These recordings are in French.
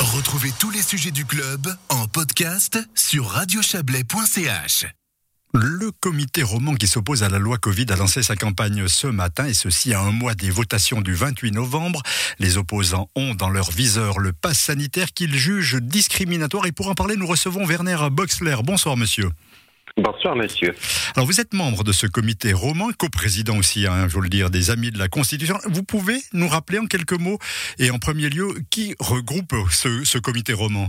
Retrouvez tous les sujets du club en podcast sur radiochablais.ch. Le comité roman qui s'oppose à la loi Covid a lancé sa campagne ce matin et ceci à un mois des votations du 28 novembre. Les opposants ont dans leur viseur le pass sanitaire qu'ils jugent discriminatoire et pour en parler nous recevons Werner Boxler. Bonsoir monsieur. Bonsoir, monsieur. Alors, vous êtes membre de ce comité roman, coprésident aussi, hein, je veux le dire, des Amis de la Constitution. Vous pouvez nous rappeler en quelques mots, et en premier lieu, qui regroupe ce, comité roman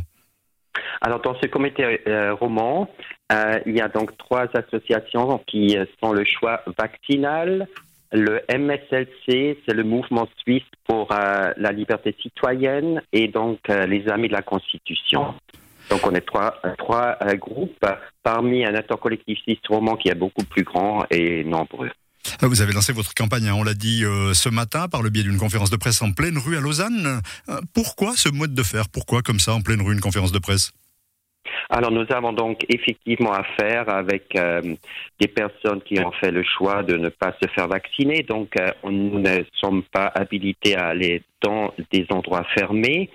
alors dans ce comité euh, roman, euh, il y a donc trois associations qui sont le choix vaccinal, le MSLC, c'est le mouvement suisse pour euh, la liberté citoyenne, et donc les Amis de la Constitution. Donc on est trois, trois euh, groupes parmi un acteur collectif roman qui est beaucoup plus grand et nombreux. Ah, vous avez lancé votre campagne, hein, on l'a dit euh, ce matin, par le biais d'une conférence de presse en pleine rue à Lausanne. Euh, pourquoi ce mode de faire? Pourquoi comme ça, en pleine rue, une conférence de presse? Alors nous avons donc effectivement affaire avec des personnes qui ont fait le choix de ne pas se faire vacciner. Donc nous ne sommes pas habilités à aller dans des endroits fermés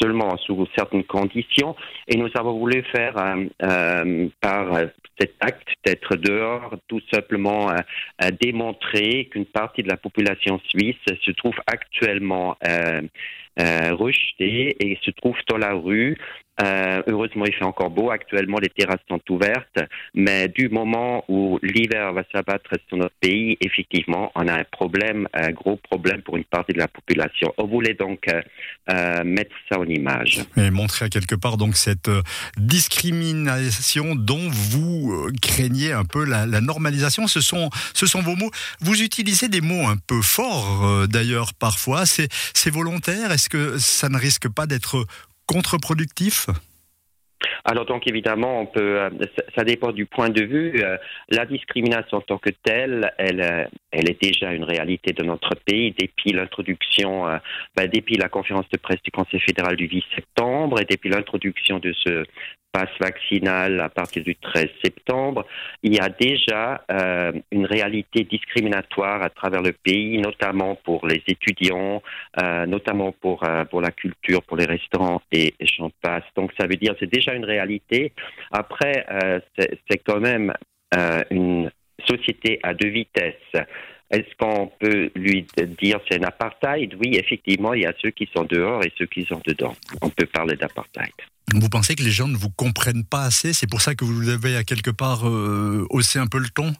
seulement sous certaines conditions. Et nous avons voulu faire euh, euh, par cet acte d'être dehors tout simplement euh, démontrer qu'une partie de la population suisse se trouve actuellement rejetée et se trouve dans la rue euh, heureusement, il fait encore beau. Actuellement, les terrasses sont ouvertes. Mais du moment où l'hiver va s'abattre sur notre pays, effectivement, on a un problème, un gros problème pour une partie de la population. On voulait donc euh, euh mettre ça en image. Et montrer à quelque part donc cette euh, discrimination dont vous euh, craignez un peu la, normalisation. Ce sont, ce sont vos mots. Vous utilisez des mots un peu forts d'ailleurs parfois. C'est volontaire? Est-ce que ça ne risque pas d'être contre-productif? Alors donc évidemment, euh, ça dépend du point de vue. Euh, la discrimination en tant que telle, elle, euh, elle est déjà une réalité de notre pays depuis l'introduction, ben, depuis la conférence de presse du Conseil fédéral du 8 septembre et depuis l'introduction de ce passe vaccinal à partir du 13 septembre, il y a déjà une réalité discriminatoire à travers le pays, notamment pour les étudiants, notamment pour, pour la culture, pour les restaurants et, j'en passe. Donc ça veut dire c'est déjà une réalité. Après, c'est quand même une société à deux vitesses. Est-ce qu'on peut lui dire c'est un apartheid? Oui, effectivement, il y a ceux qui sont dehors et ceux qui sont dedans. On peut parler d'apartheid. Vous pensez que les gens ne vous comprennent pas assez? C'est pour ça que vous avez à quelque part euh, haussé un peu le ton?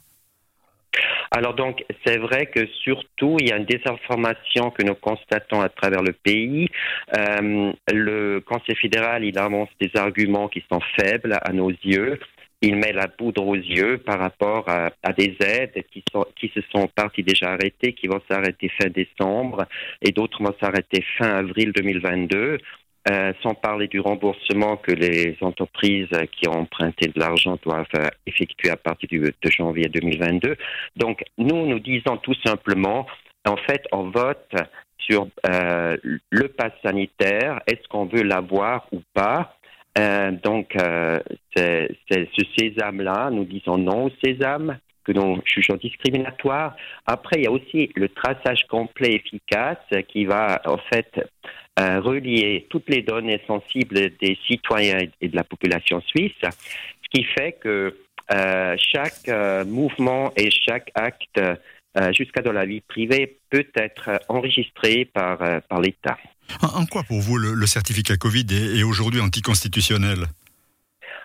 Alors donc, c'est vrai que surtout, il y a une désinformation que nous constatons à travers le pays. Euh, le Conseil fédéral, il avance des arguments qui sont faibles à nos yeux. Il met la poudre aux yeux par rapport à, des aides qui, qui se sont parties déjà arrêtées, qui vont s'arrêter fin décembre et d'autres vont s'arrêter fin avril 2022. Euh, sans parler du remboursement que les entreprises qui ont emprunté de l'argent doivent euh, effectuer à partir du, de janvier 2022. Donc, nous, nous disons tout simplement, en fait, on vote sur euh, le pass sanitaire. Est-ce qu'on veut l'avoir ou pas? Donc, c'est ce sésame-là. Nous disons non au sésame que nous jugeons discriminatoire. Après, il y a aussi le traçage complet efficace qui va en fait euh, relier toutes les données sensibles des citoyens et de la population suisse, ce qui fait que euh, chaque euh, mouvement et chaque acte jusqu'à dans la vie privée peut être enregistré par, par l'État. En, quoi pour vous le, certificat Covid est aujourd'hui anticonstitutionnel?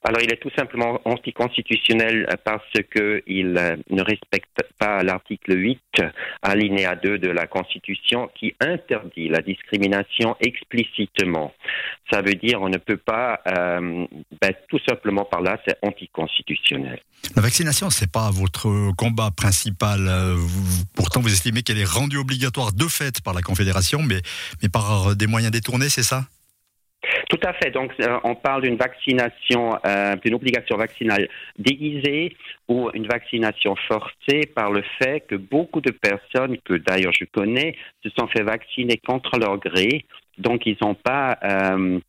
Alors, il est tout simplement anticonstitutionnel parce qu'il euh, ne respecte pas l'article 8, alinéa 2 de la Constitution, qui interdit la discrimination explicitement. Ça veut dire on ne peut pas, euh, ben, tout simplement par là, c'est anticonstitutionnel. La vaccination, c'est pas votre combat principal. Euh, pourtant, vous estimez qu'elle est rendue obligatoire de fait par la Confédération, mais, mais par des moyens détournés, c'est ça? Tout à fait. Donc, euh, on parle d'une vaccination, euh, d'une obligation vaccinale déguisée ou une vaccination forcée par le fait que beaucoup de personnes, que d'ailleurs je connais, se sont fait vacciner contre leur gré. Donc, ils n'ont pas euh,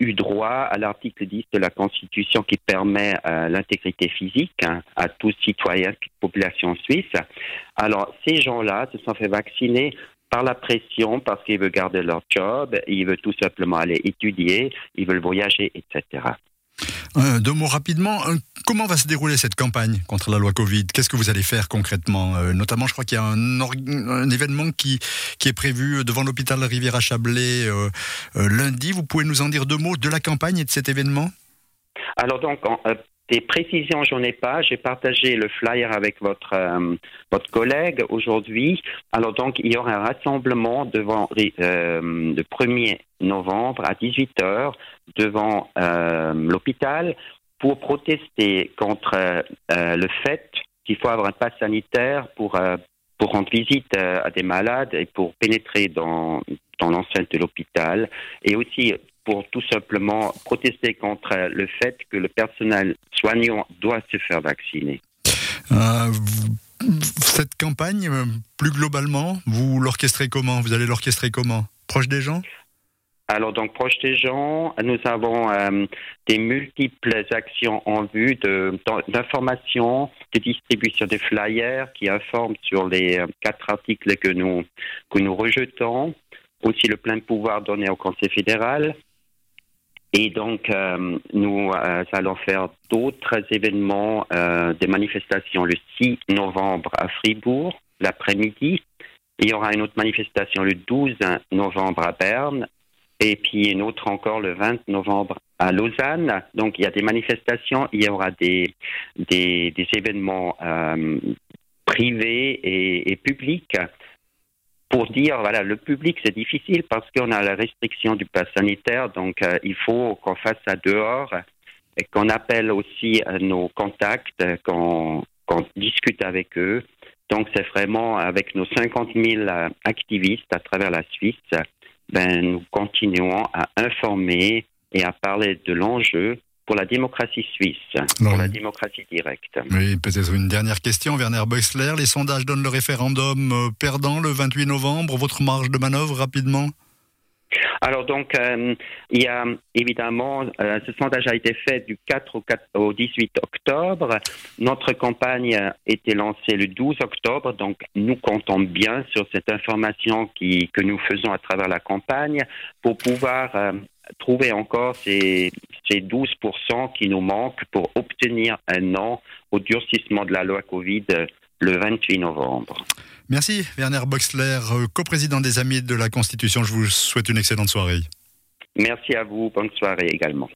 eu droit à l'article 10 de la Constitution qui permet l'intégrité physique hein, à tous citoyens, toute population suisse. Alors, ces gens-là se sont fait vacciner par la pression, parce qu'ils veulent garder leur job, ils veulent tout simplement aller étudier, ils veulent voyager, etc. Euh, deux mots rapidement. Euh, comment va se dérouler cette campagne contre la loi Covid? Qu'est-ce que vous allez faire concrètement? Euh, Notamment, je crois qu'il y a un, événement qui, qui est prévu devant l'hôpital Rivière-à-Chablais lundi. Vous pouvez nous en dire deux mots de la campagne et de cet événement? Alors donc, des précisions, j'en ai pas. J'ai partagé le flyer avec votre euh, votre collègue aujourd'hui. Alors donc, il y aura un rassemblement devant euh, le 1er novembre à 18 h devant euh, l'hôpital pour protester contre le fait qu'il faut avoir un pass sanitaire pour pour rendre visite à des malades et pour pénétrer dans dans l'enceinte de l'hôpital et aussi pour tout simplement protester contre le fait que le personnel soignant doit se faire vacciner. Euh, cette campagne, euh, plus globalement, vous l'orchestrez comment? Vous allez l'orchestrer comment? Proche des gens? Alors donc proche des gens, nous avons euh, des multiples actions en vue d'information, de, distribution des flyers qui informent sur les quatre articles que nous que nous rejetons, aussi le plein pouvoir donné au Conseil fédéral, et donc, euh, nous euh, allons faire d'autres événements, euh, des manifestations le 6 novembre à Fribourg, l'après-midi. Il y aura une autre manifestation le 12 novembre à Berne. Et puis une autre encore le 20 novembre à Lausanne. Donc, il y a des manifestations, il y aura des, des, événements privés et publics pour dire, voilà, le public, c'est difficile parce qu'on a la restriction du pass sanitaire, donc euh, il faut qu'on fasse ça dehors et qu'on appelle aussi euh, nos contacts, qu'on discute avec eux. Donc c'est vraiment avec nos 50 000 euh, activistes à travers la Suisse, ben, nous continuons à informer et à parler de l'enjeu pour la démocratie suisse, pour la démocratie directe. Oui, peut-être une dernière question, Werner Beuxler. Les sondages donnent le référendum euh, perdant le 28 novembre. Votre marge de manœuvre rapidement? Alors donc, euh, il y a évidemment, euh, ce sondage a été fait du 4 au, 4 au 18 octobre. Notre campagne a été lancée le 12 octobre, donc nous comptons bien sur cette information que nous faisons à travers la campagne pour pouvoir trouver encore ces, ces 12% qui nous manquent pour obtenir un non au durcissement de la loi Covid le 28 novembre. Merci Werner Boxler, coprésident des Amis de la Constitution. Je vous souhaite une excellente soirée. Merci à vous. Bonne soirée également.